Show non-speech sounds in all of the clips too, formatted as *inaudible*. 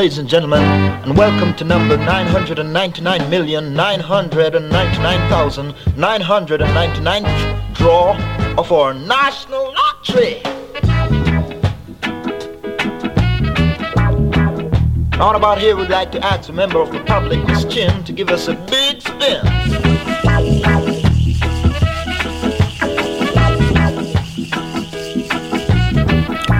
Ladies and gentlemen, and welcome to number 999,999,999th draw of our national lottery. On about here, we'd like to ask a member of the public, Miss Jim, to give us a big spin.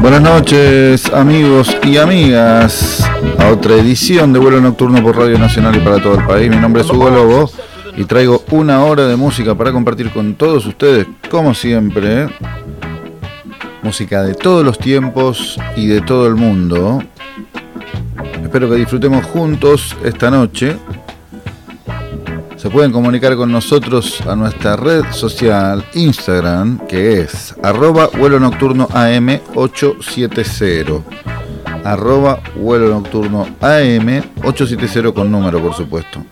Buenas noches amigos y amigas a otra edición de vuelo nocturno por Radio Nacional y para todo el país. Mi nombre es Hugo Lobo y traigo una hora de música para compartir con todos ustedes, como siempre. Música de todos los tiempos y de todo el mundo. Espero que disfrutemos juntos esta noche se pueden comunicar con nosotros a nuestra red social Instagram, que es arroba vuelo nocturno AM870. Arroba vuelo nocturno AM870 con número, por supuesto.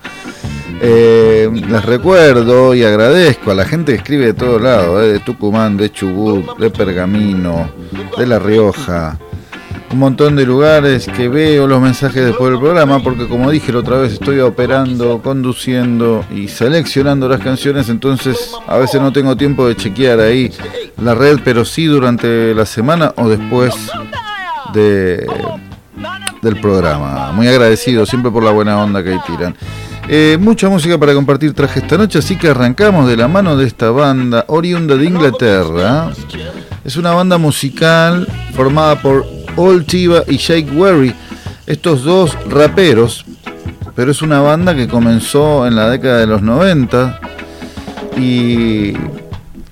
Eh, les recuerdo y agradezco a la gente que escribe de todos lados, eh, de Tucumán, de Chubut, de Pergamino, de La Rioja, un montón de lugares que veo los mensajes después del programa, porque como dije la otra vez, estoy operando, conduciendo y seleccionando las canciones, entonces a veces no tengo tiempo de chequear ahí la red, pero sí durante la semana o después de, del programa. Muy agradecido siempre por la buena onda que ahí tiran. Eh, mucha música para compartir traje esta noche, así que arrancamos de la mano de esta banda oriunda de Inglaterra. Es una banda musical formada por Old Tiva y Jake Werry, estos dos raperos, pero es una banda que comenzó en la década de los 90 y,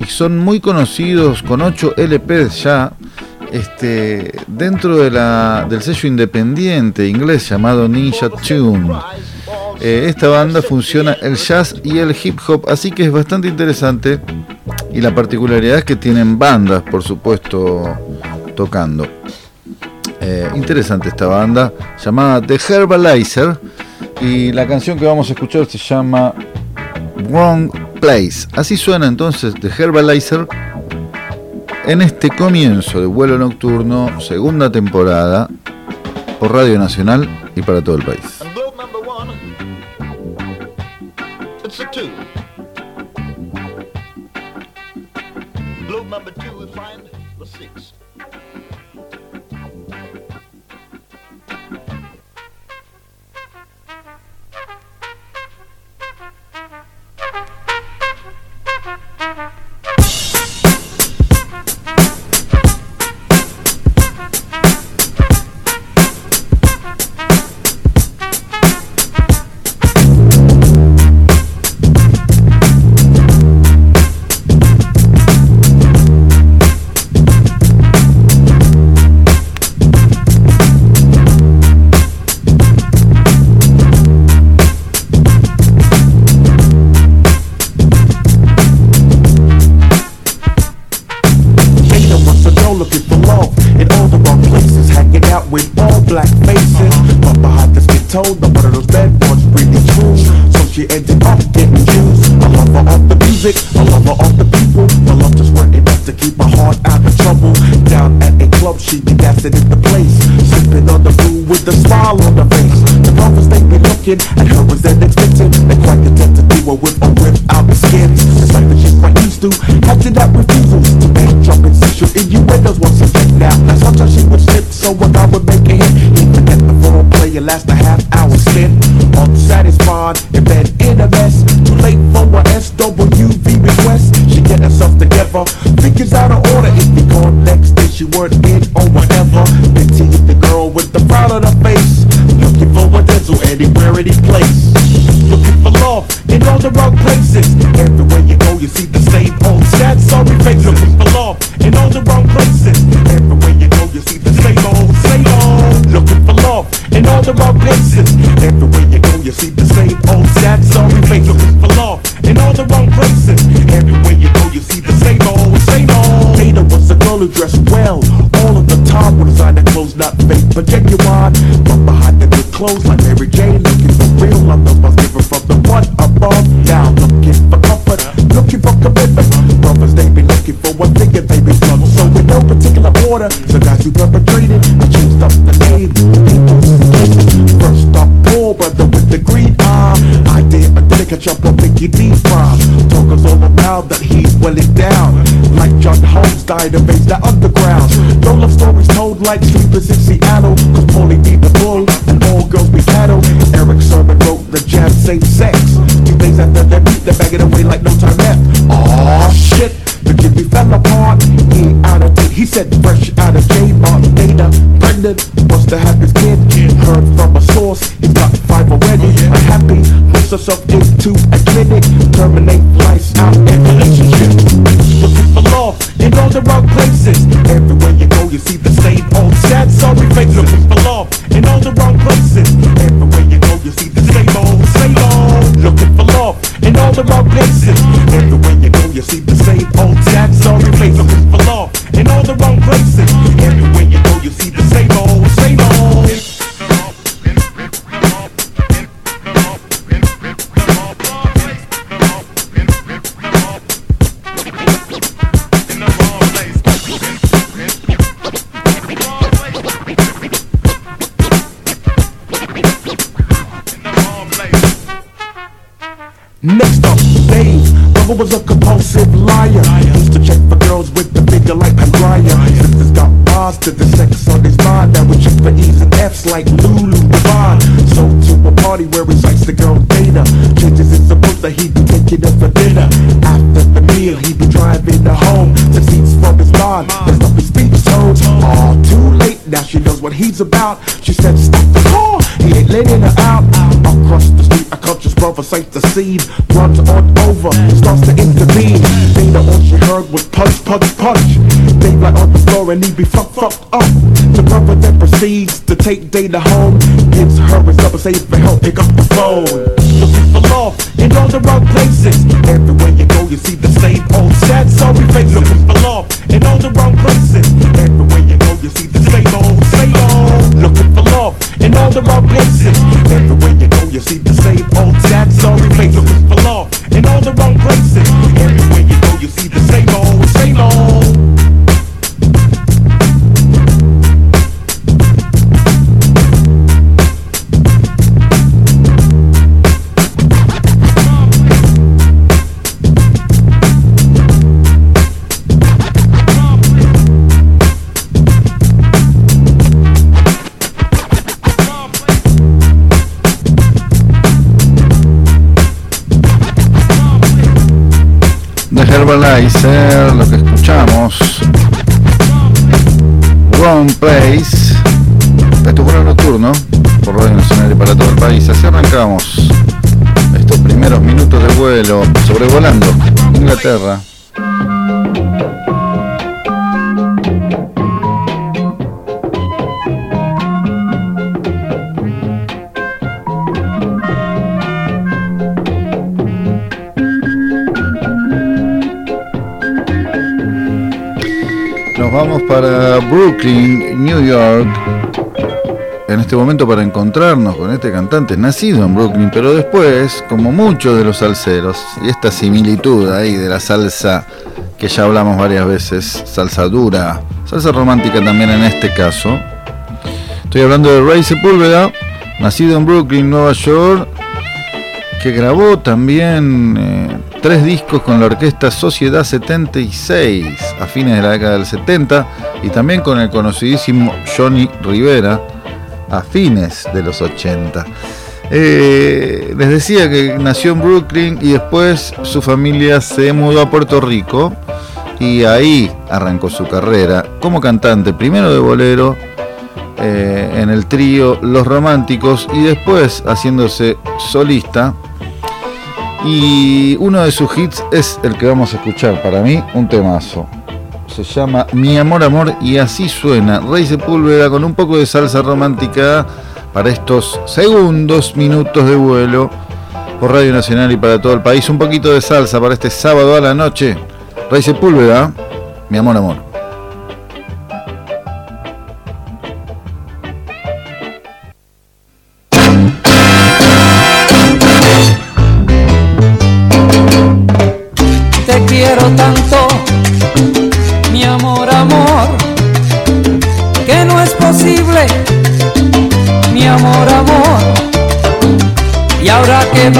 son muy conocidos con 8 LPs ya. Este, dentro de la, del sello independiente inglés llamado Ninja Tune. Eh, esta banda funciona el jazz y el hip hop, así que es bastante interesante. Y la particularidad es que tienen bandas, por supuesto, tocando. Eh, interesante esta banda llamada The Herbalizer y la canción que vamos a escuchar se llama Wrong Place. Así suena entonces The Herbalizer en este comienzo de vuelo nocturno, segunda temporada, por Radio Nacional y para todo el país. word it or whatever. Pity the girl with the proud of the face. Looking for a dental anywhere, any place. Looking for love in all the wrong places. Everywhere you go, you see the same old sad sorry faces. Looking for love in all the wrong places. Everywhere you go, you see the same old, same old. Looking for love in all the wrong places. Everywhere you go, you see the same old sad sorry faces. Looking for love in all the wrong places. Everywhere you go, you see the same old, same old. Data was a girl who dressed not fake but genuine. But behind the good clothes, like Mary Jane, looking for real love, the was given from the one above. Now looking for comfort, looking for commitment. Brothers they be looking for one thing and they be trouble. So in no particular order, so guys who perpetrated, I changed up the name. First up, poor brother with the green eye. I did a up on Mickey D from. Talkers all around that he's welling down. Like John Holmes died of AIDS, the underground. No love stories told like sleepers in Seattle. Cause Paulie be the bull and all girls be cattle. Eric Sermon wrote the jam same sex. Para Brooklyn, New York. En este momento para encontrarnos con este cantante nacido en Brooklyn, pero después, como muchos de los salseros, y esta similitud ahí de la salsa que ya hablamos varias veces, salsa dura, salsa romántica también en este caso. Estoy hablando de Ray Sepúlveda, nacido en Brooklyn, Nueva York, que grabó también eh, tres discos con la orquesta Sociedad 76 a fines de la década del 70 y también con el conocidísimo Johnny Rivera a fines de los 80. Eh, les decía que nació en Brooklyn y después su familia se mudó a Puerto Rico y ahí arrancó su carrera como cantante, primero de bolero, eh, en el trío Los Románticos y después haciéndose solista. Y uno de sus hits es el que vamos a escuchar, para mí un temazo. Se llama Mi Amor Amor y así suena. Rey Sepúlveda con un poco de salsa romántica para estos segundos minutos de vuelo por Radio Nacional y para todo el país. Un poquito de salsa para este sábado a la noche. Rey Sepúlveda, mi amor, amor.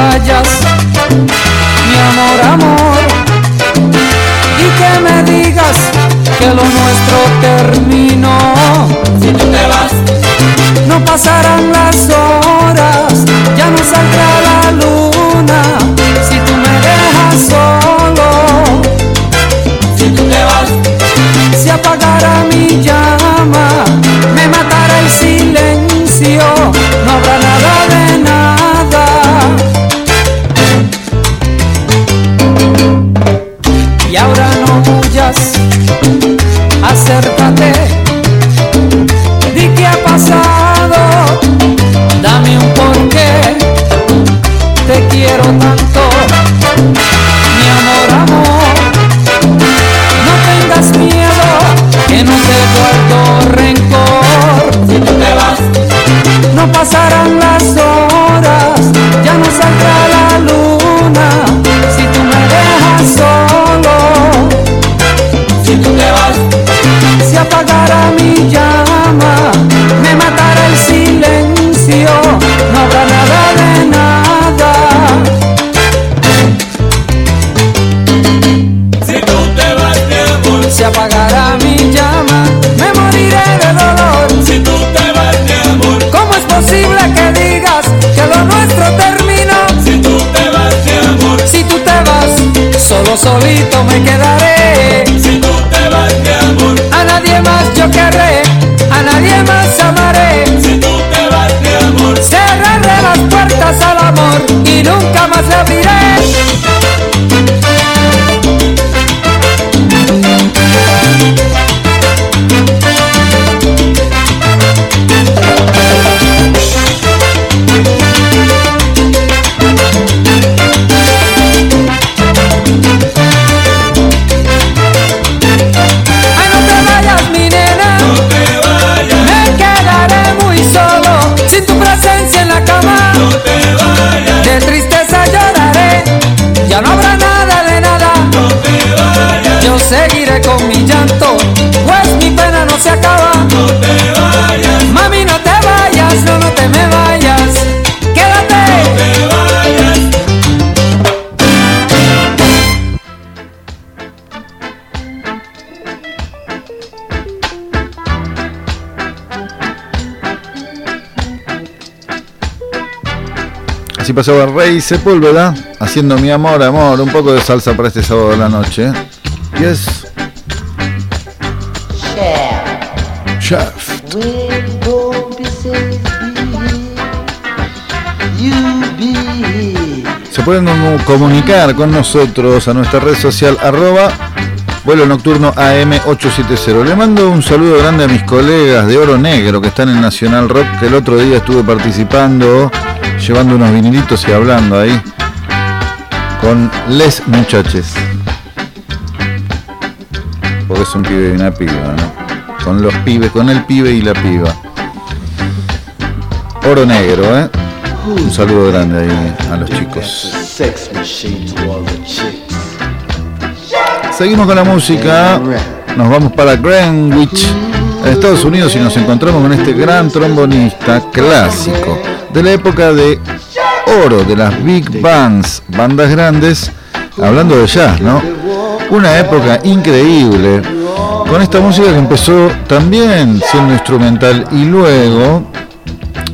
Ahora Pasaba Rey Sepúlveda, haciendo mi amor, amor, un poco de salsa para este sábado de la noche. Yes, Chef. Be here. Se pueden comu- comunicar con nosotros a nuestra red social arroba vuelo nocturno AM870. Le mando un saludo grande a mis colegas de Oro Negro que están en Nacional Rock, que el otro día estuve participando, llevando unos vinilitos y hablando ahí con les muchaches. Porque es un pibe y una piba, ¿no? Con los pibes, con el pibe y la piba. Oro Negro, ¿eh? Un saludo grande ahí a los chicos. Seguimos con la música. Nos vamos para Greenwich, en Estados Unidos, y nos encontramos con este gran trombonista clásico de la época de oro de las big bands, bandas grandes, hablando de jazz, ¿no? Una época increíble. Con esta música que empezó también siendo instrumental y luego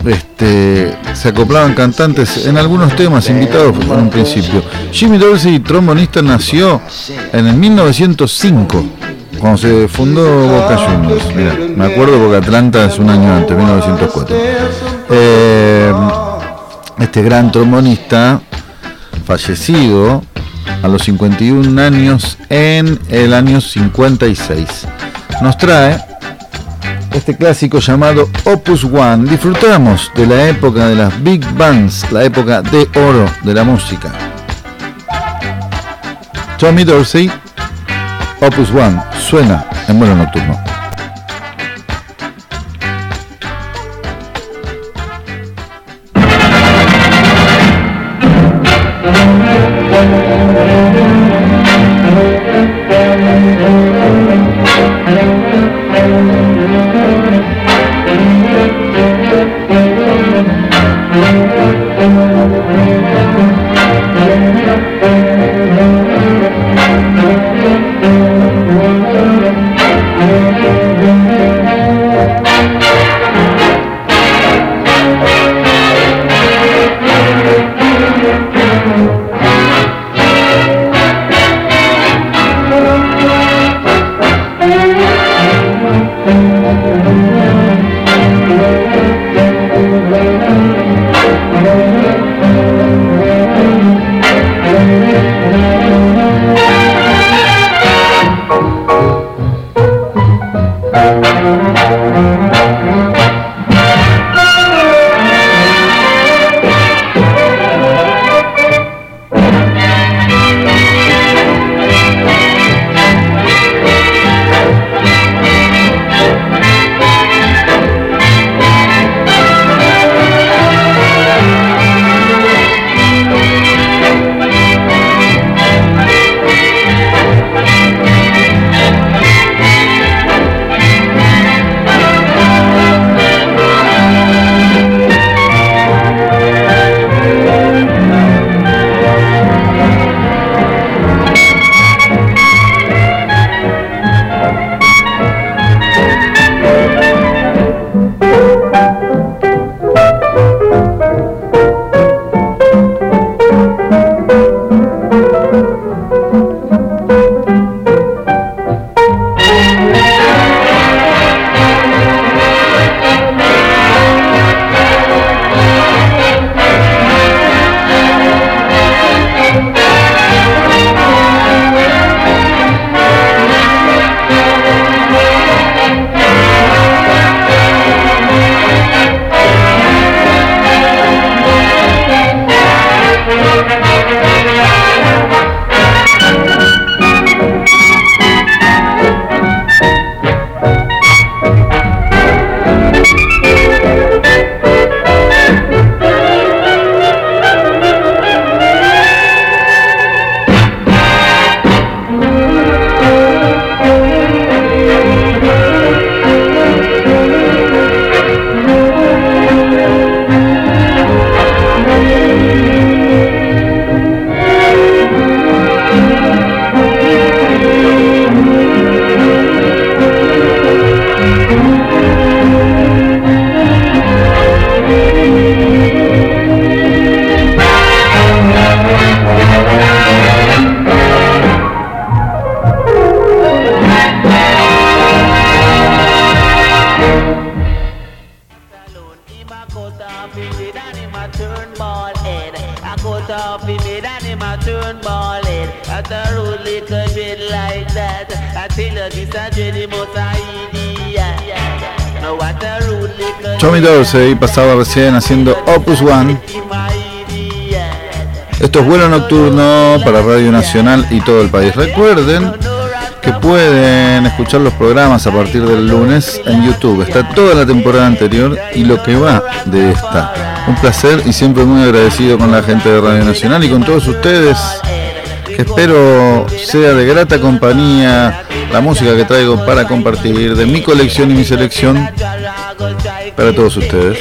este, se acoplaban cantantes en algunos temas invitados en un principio. Jimmy Dorsey, trombonista, nació en el 1905, cuando se fundó Boca Juniors. Mirá, me acuerdo porque Atlanta es un año antes, 1904. Eh, este gran trombonista, fallecido a los 51 años en el año 56, nos trae este clásico llamado Opus One. Disfrutamos de la época de las big bands, la época de oro de la música. Tommy Dorsey, Opus One, suena en vuelo nocturno. Y pasaba recién haciendo Opus One. Esto es vuelo nocturno para Radio Nacional y todo el país. Recuerden que pueden escuchar los programas a partir del lunes en YouTube. Está toda la temporada anterior y lo que va de esta. Un placer y siempre muy agradecido con la gente de Radio Nacional y con todos ustedes. Espero sea de grata compañía la música que traigo para compartir de mi colección y mi selección para todos ustedes.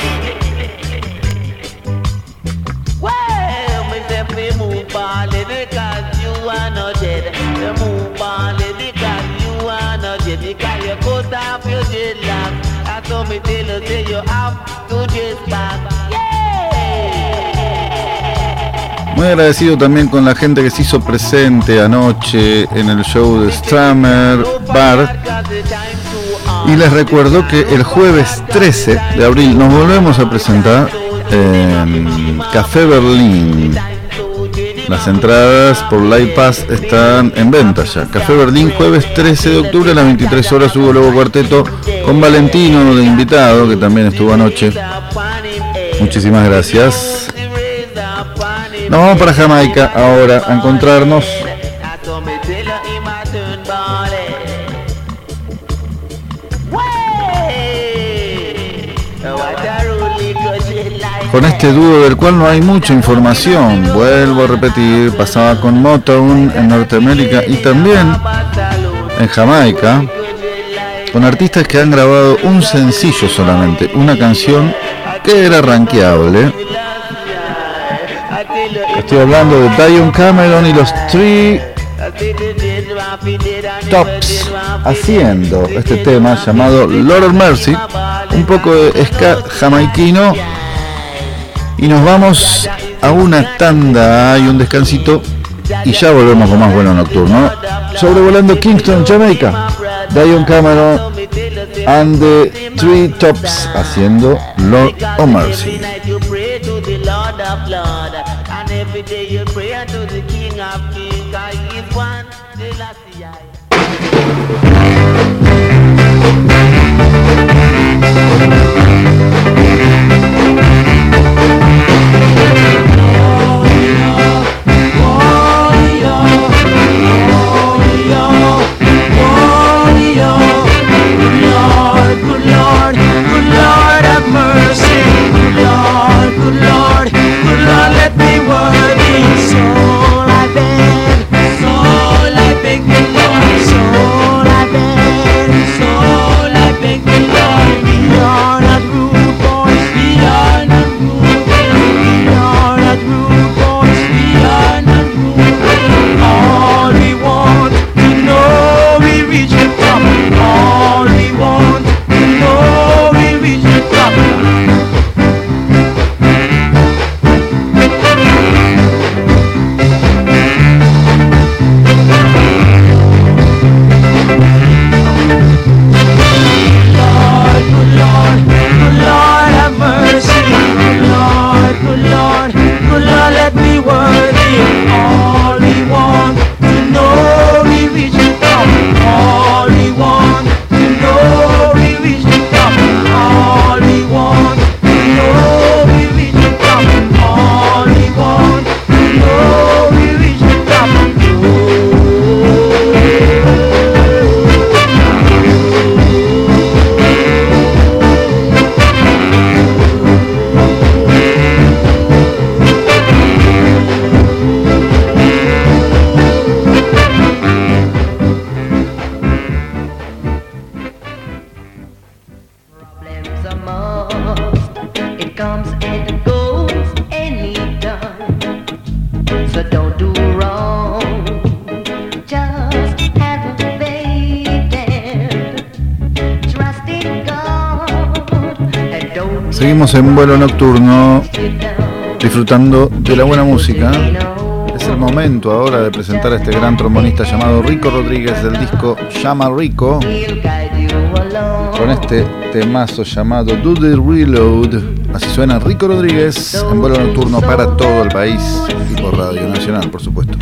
Muy agradecido también con la gente que se hizo presente anoche en el show de Strammer Bar y les recuerdo que el jueves 13 de abril nos volvemos a presentar en Café Berlín. Las entradas por Live Pass están en venta ya. Café Berlín, jueves 13 de octubre a las 23 horas, Hugo Lobo Cuarteto con Valentino de invitado, que también estuvo anoche. Muchísimas gracias. Nos vamos para Jamaica ahora a encontrarnos con este dúo del cual no hay mucha información. Vuelvo a repetir, pasaba con Motown en Norteamérica y también en Jamaica, con artistas que han grabado un sencillo solamente, una canción que era rankeable. Estoy hablando de Dion Cameron y los Three Tops haciendo este tema llamado Lord of Mercy, un poco de ska jamaiquino y nos vamos a una tanda y un descansito y ya volvemos con más vuelo nocturno. Sobrevolando Kingston, Jamaica, Dion Cameron and the Three Tops haciendo Lord of Mercy. working song. En vuelo nocturno disfrutando de la buena música. Es el momento ahora de presentar a este gran trombonista llamado Rico Rodríguez del disco Llama Rico. Con este temazo llamado Do the Reload. Así suena Rico Rodríguez en vuelo nocturno para todo el país y por Radio Nacional, por supuesto.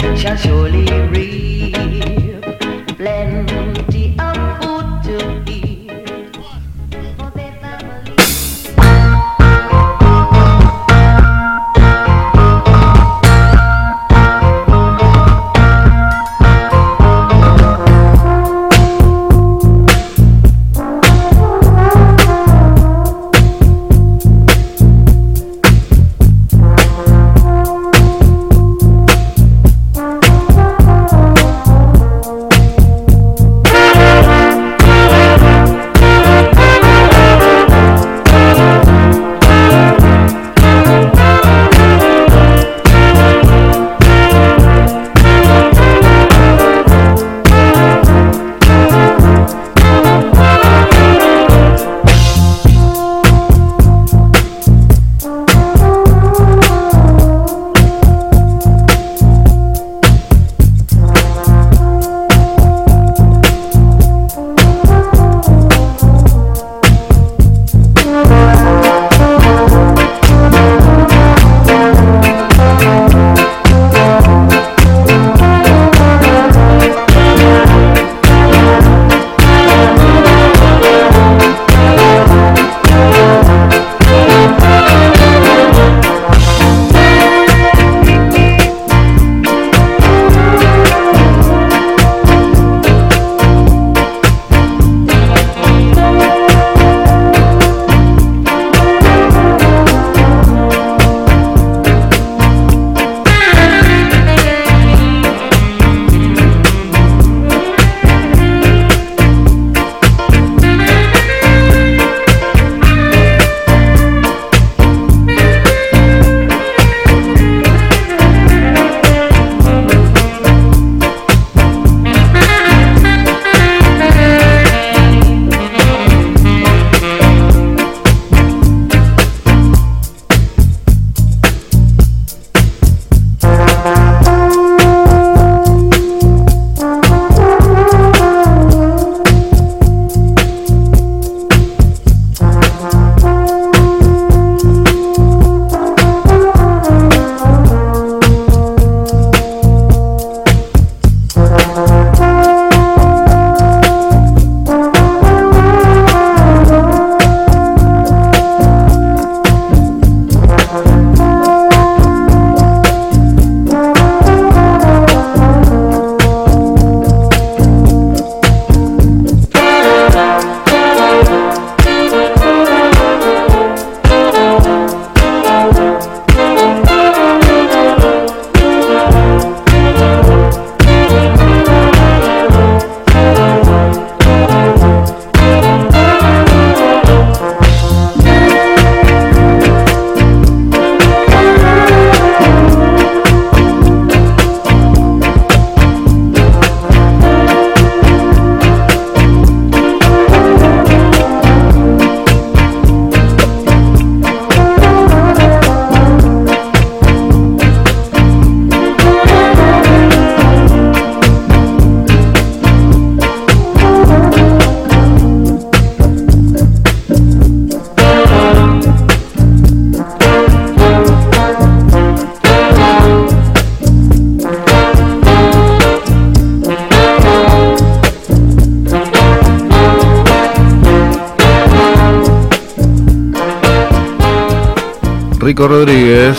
Rico Rodríguez.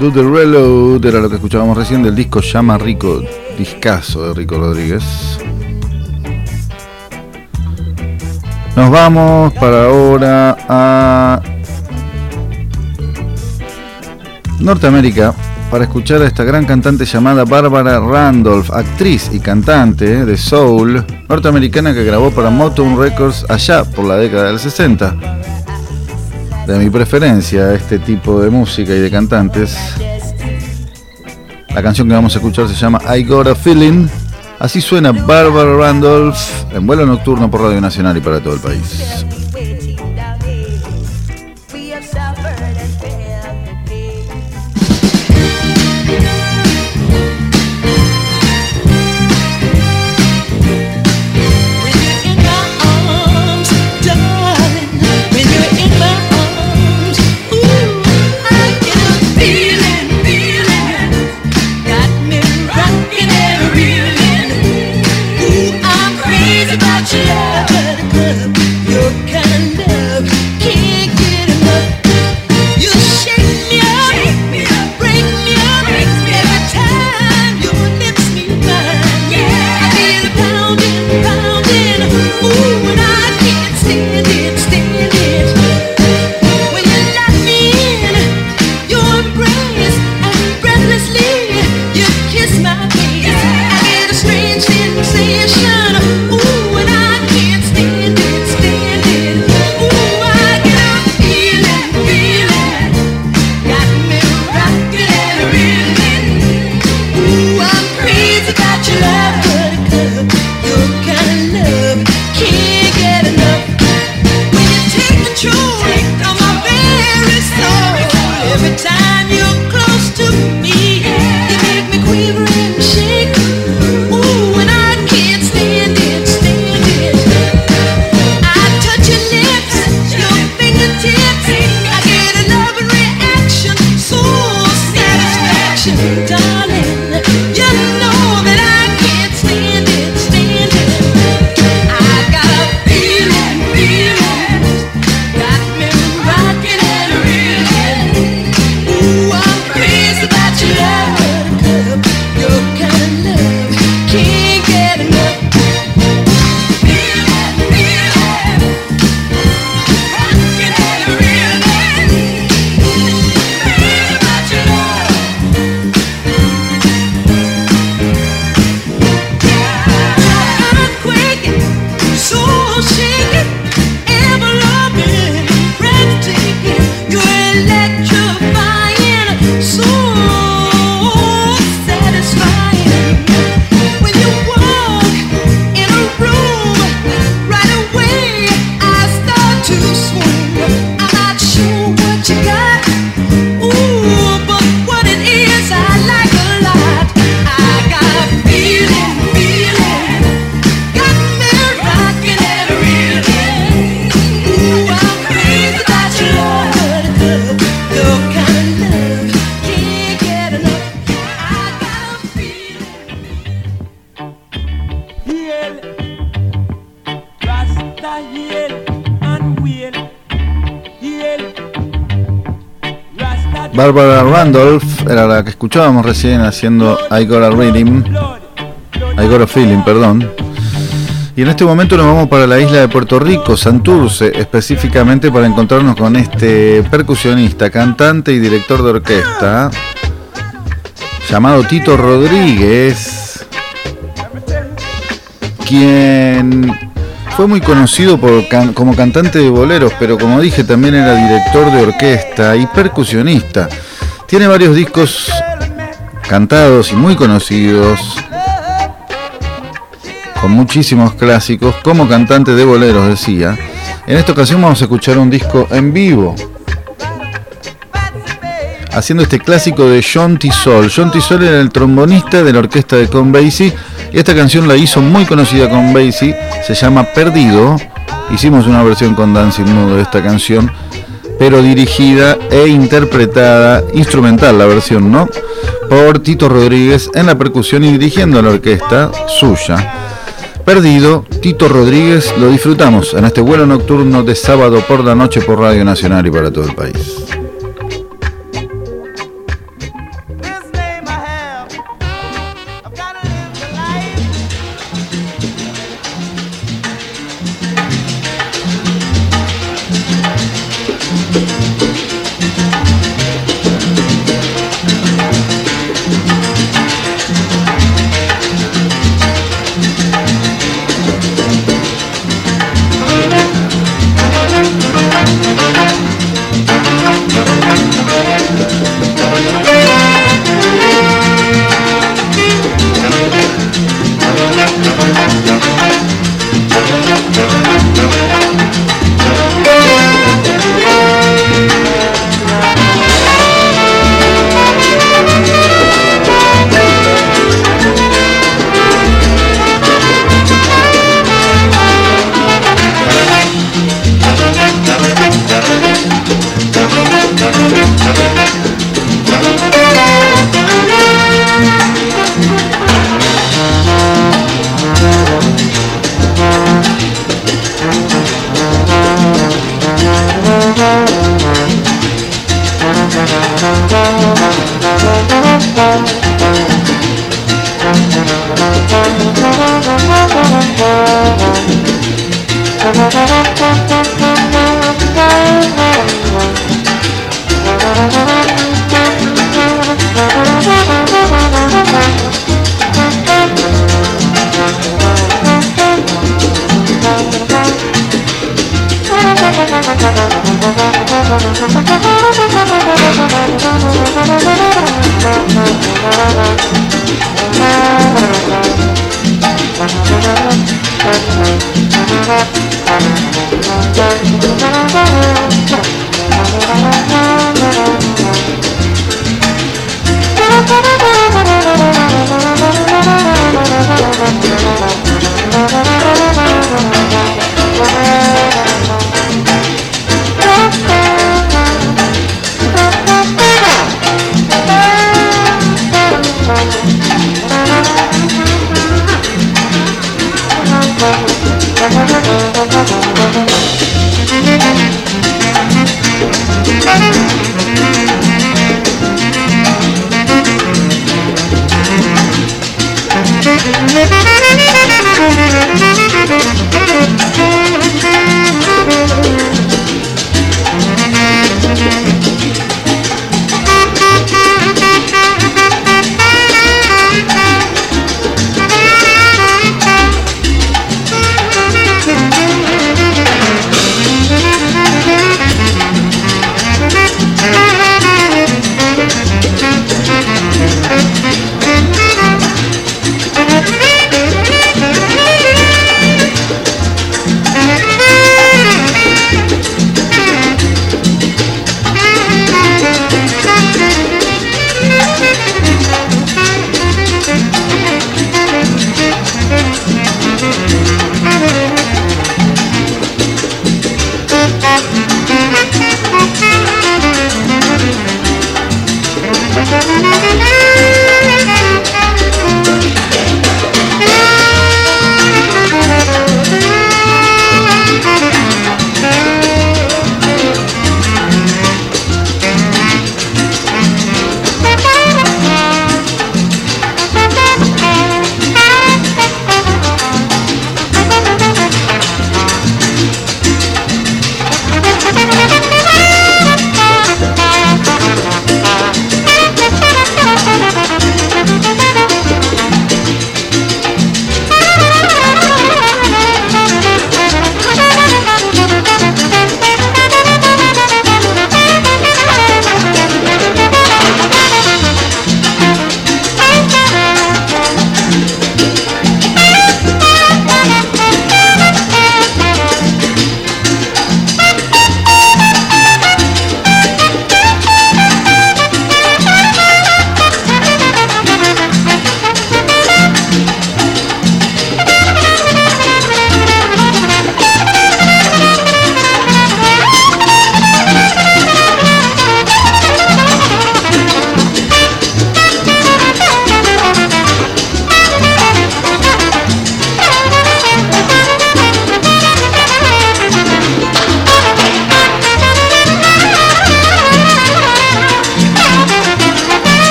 Do the Reload era lo que escuchábamos recién del disco Llama Rico, discazo de Rico Rodríguez. Nos vamos para ahora a Norteamérica para escuchar a esta gran cantante llamada Barbara Randolph, actriz y cantante de soul norteamericana que grabó para Motown Records allá por la década del 60. De mi preferencia este tipo de música y de cantantes. La canción que vamos a escuchar se llama I Got a Feeling. Así suena Barbara Randolph en vuelo nocturno por Radio Nacional y para todo el país. Barbara Randolph era la que escuchábamos recién haciendo I Got a Rhythm, I Got a Feeling, perdón. Y en este momento nos vamos para la isla de Puerto Rico, Santurce, específicamente para encontrarnos con este percusionista, cantante y director de orquesta, llamado Tito Rodríguez, quien fue muy conocido como cantante de boleros, pero como dije también era director de orquesta y percusionista. Tiene varios discos cantados y muy conocidos, con muchísimos clásicos, como cantante de boleros decía. En esta ocasión vamos a escuchar un disco en vivo, haciendo este clásico de John Tisol. John Tisol era el trombonista de la orquesta de Con Basie esta canción la hizo muy conocida con Basie, se llama Perdido. Hicimos una versión con Dancing Nudo de esta canción, pero dirigida e interpretada, instrumental la versión, ¿no? Por Tito Rodríguez en la percusión y dirigiendo la orquesta suya. Perdido, Tito Rodríguez, lo disfrutamos en este vuelo nocturno de sábado por la noche por Radio Nacional y para todo el país.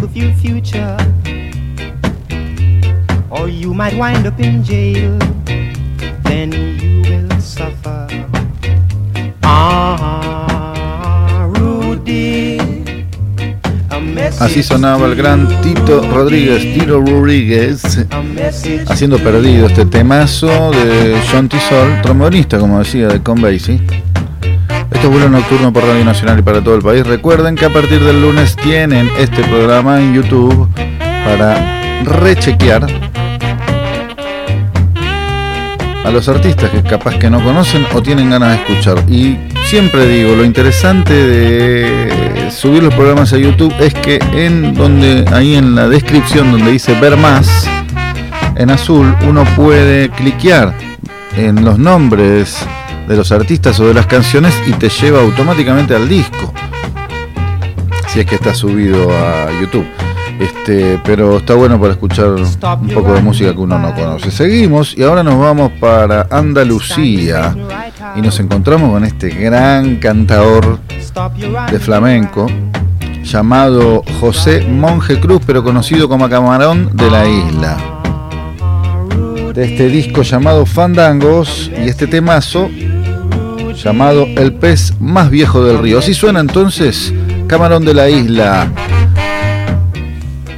Want to think of your future, or you might wind up in jail. Then you will suffer. Ah, Rudy. A message Así sonaba el gran Tito Rodríguez, Tito Rodríguez, haciendo perdido este temazo de John Tisol, trombonista, como decía, de Conbasie. Este es vuelo nocturno por Radio Nacional y para todo el país. Recuerden que a partir del lunes tienen este programa en YouTube para rechequear a los artistas que capaz que no conocen o tienen ganas de escuchar. Y siempre digo, lo interesante de subir los programas a YouTube es que en donde ahí en la descripción donde dice ver más en azul uno puede cliquear en los nombres de los artistas o de las canciones y te lleva automáticamente al disco. Si es que está subido a YouTube. Este, pero está bueno para escuchar un poco de música que uno no conoce. Seguimos y ahora nos vamos para Andalucía y nos encontramos con este gran cantador de flamenco llamado José Monje Cruz, pero conocido como Camarón de la Isla. De este disco llamado Fandangos y este temazo llamado El pez más viejo del río. Así suena entonces Camarón de la Isla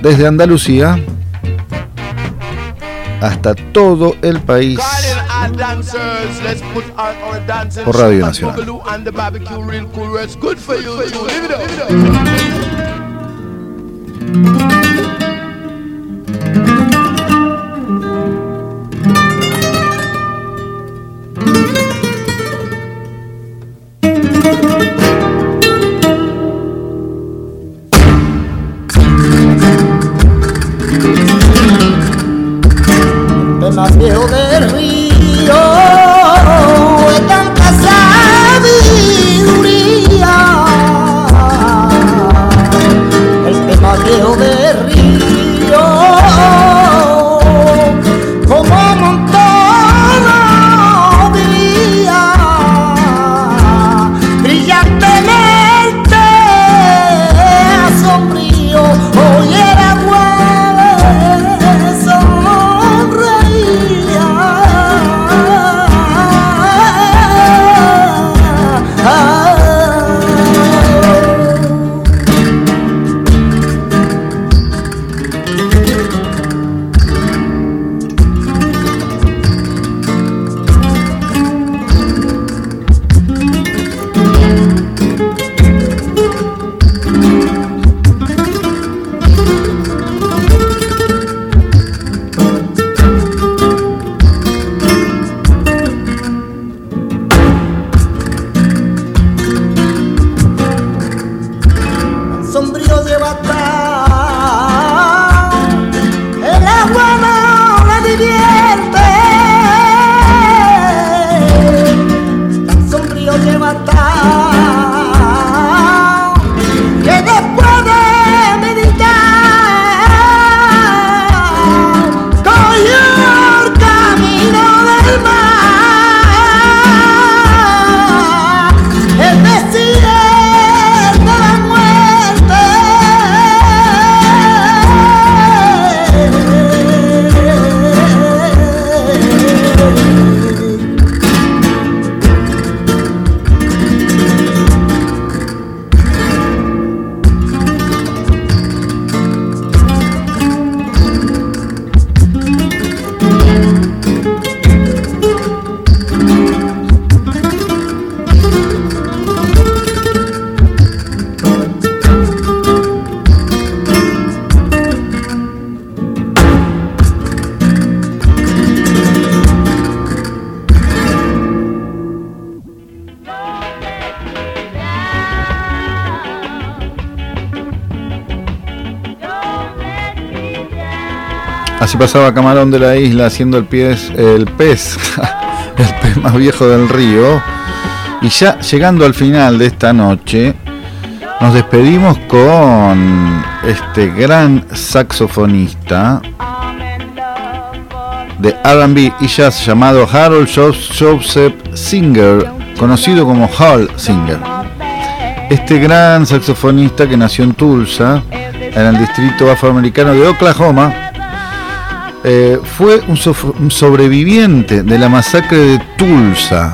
desde Andalucía hasta todo el país Por Radio Nacional. Pasaba Camarón de la Isla haciendo el, pies, el pez, *laughs* el pez más viejo del río. Y ya llegando al final de esta noche, nos despedimos con este gran saxofonista de RB y jazz llamado Harold Joseph Singer, conocido como Hall Singer. Este gran saxofonista que nació en Tulsa, en el distrito afroamericano de Oklahoma, eh, fue un, un sobreviviente de la masacre de Tulsa,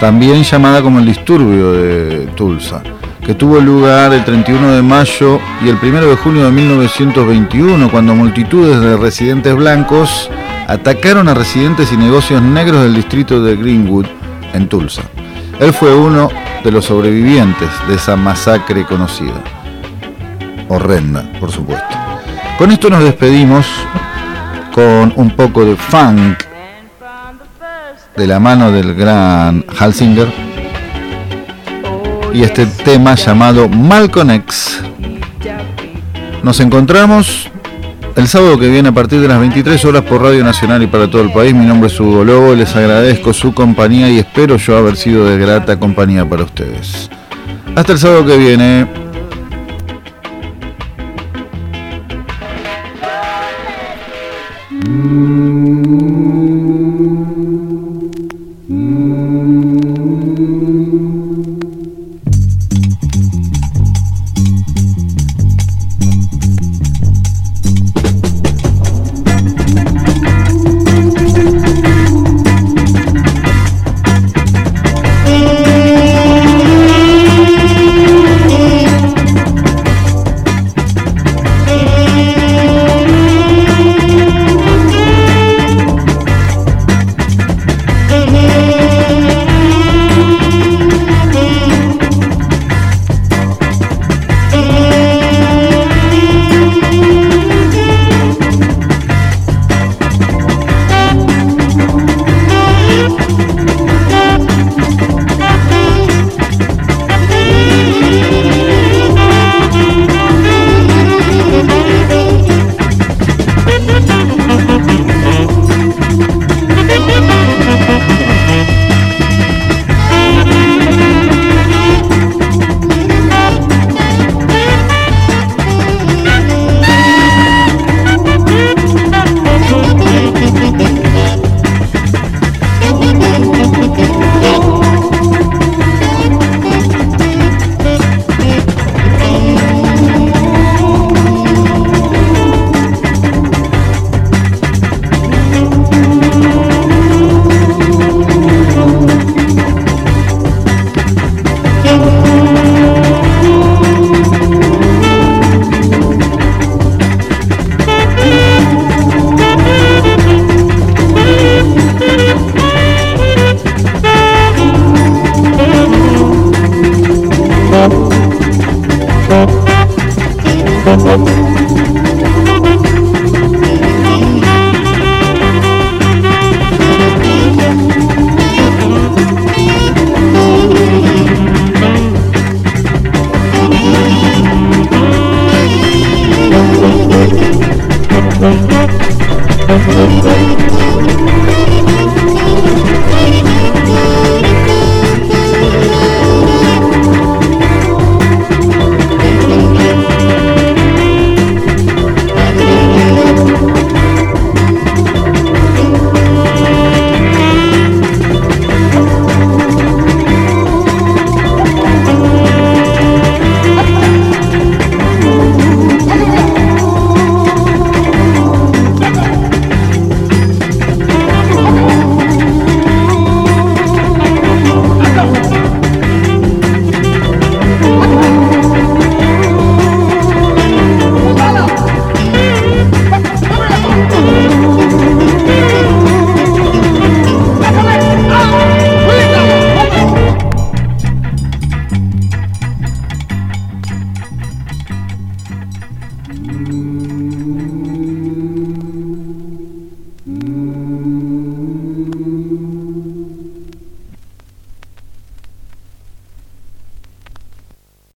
también llamada como el disturbio de Tulsa, que tuvo lugar el 31 de mayo y el 1 de junio de 1921, cuando multitudes de residentes blancos atacaron a residentes y negocios negros del distrito de Greenwood, en Tulsa. Él fue uno de los sobrevivientes de esa masacre conocida. Horrenda, por supuesto. Con esto nos despedimos con un poco de funk de la mano del gran Hal Singer y este tema llamado Malcolm X. Nos encontramos el sábado que viene a partir de las 23 horas por Radio Nacional y para todo el país. Mi nombre es Hugo Lobo, les agradezco su compañía y espero yo haber sido de grata compañía para ustedes. Hasta el sábado que viene.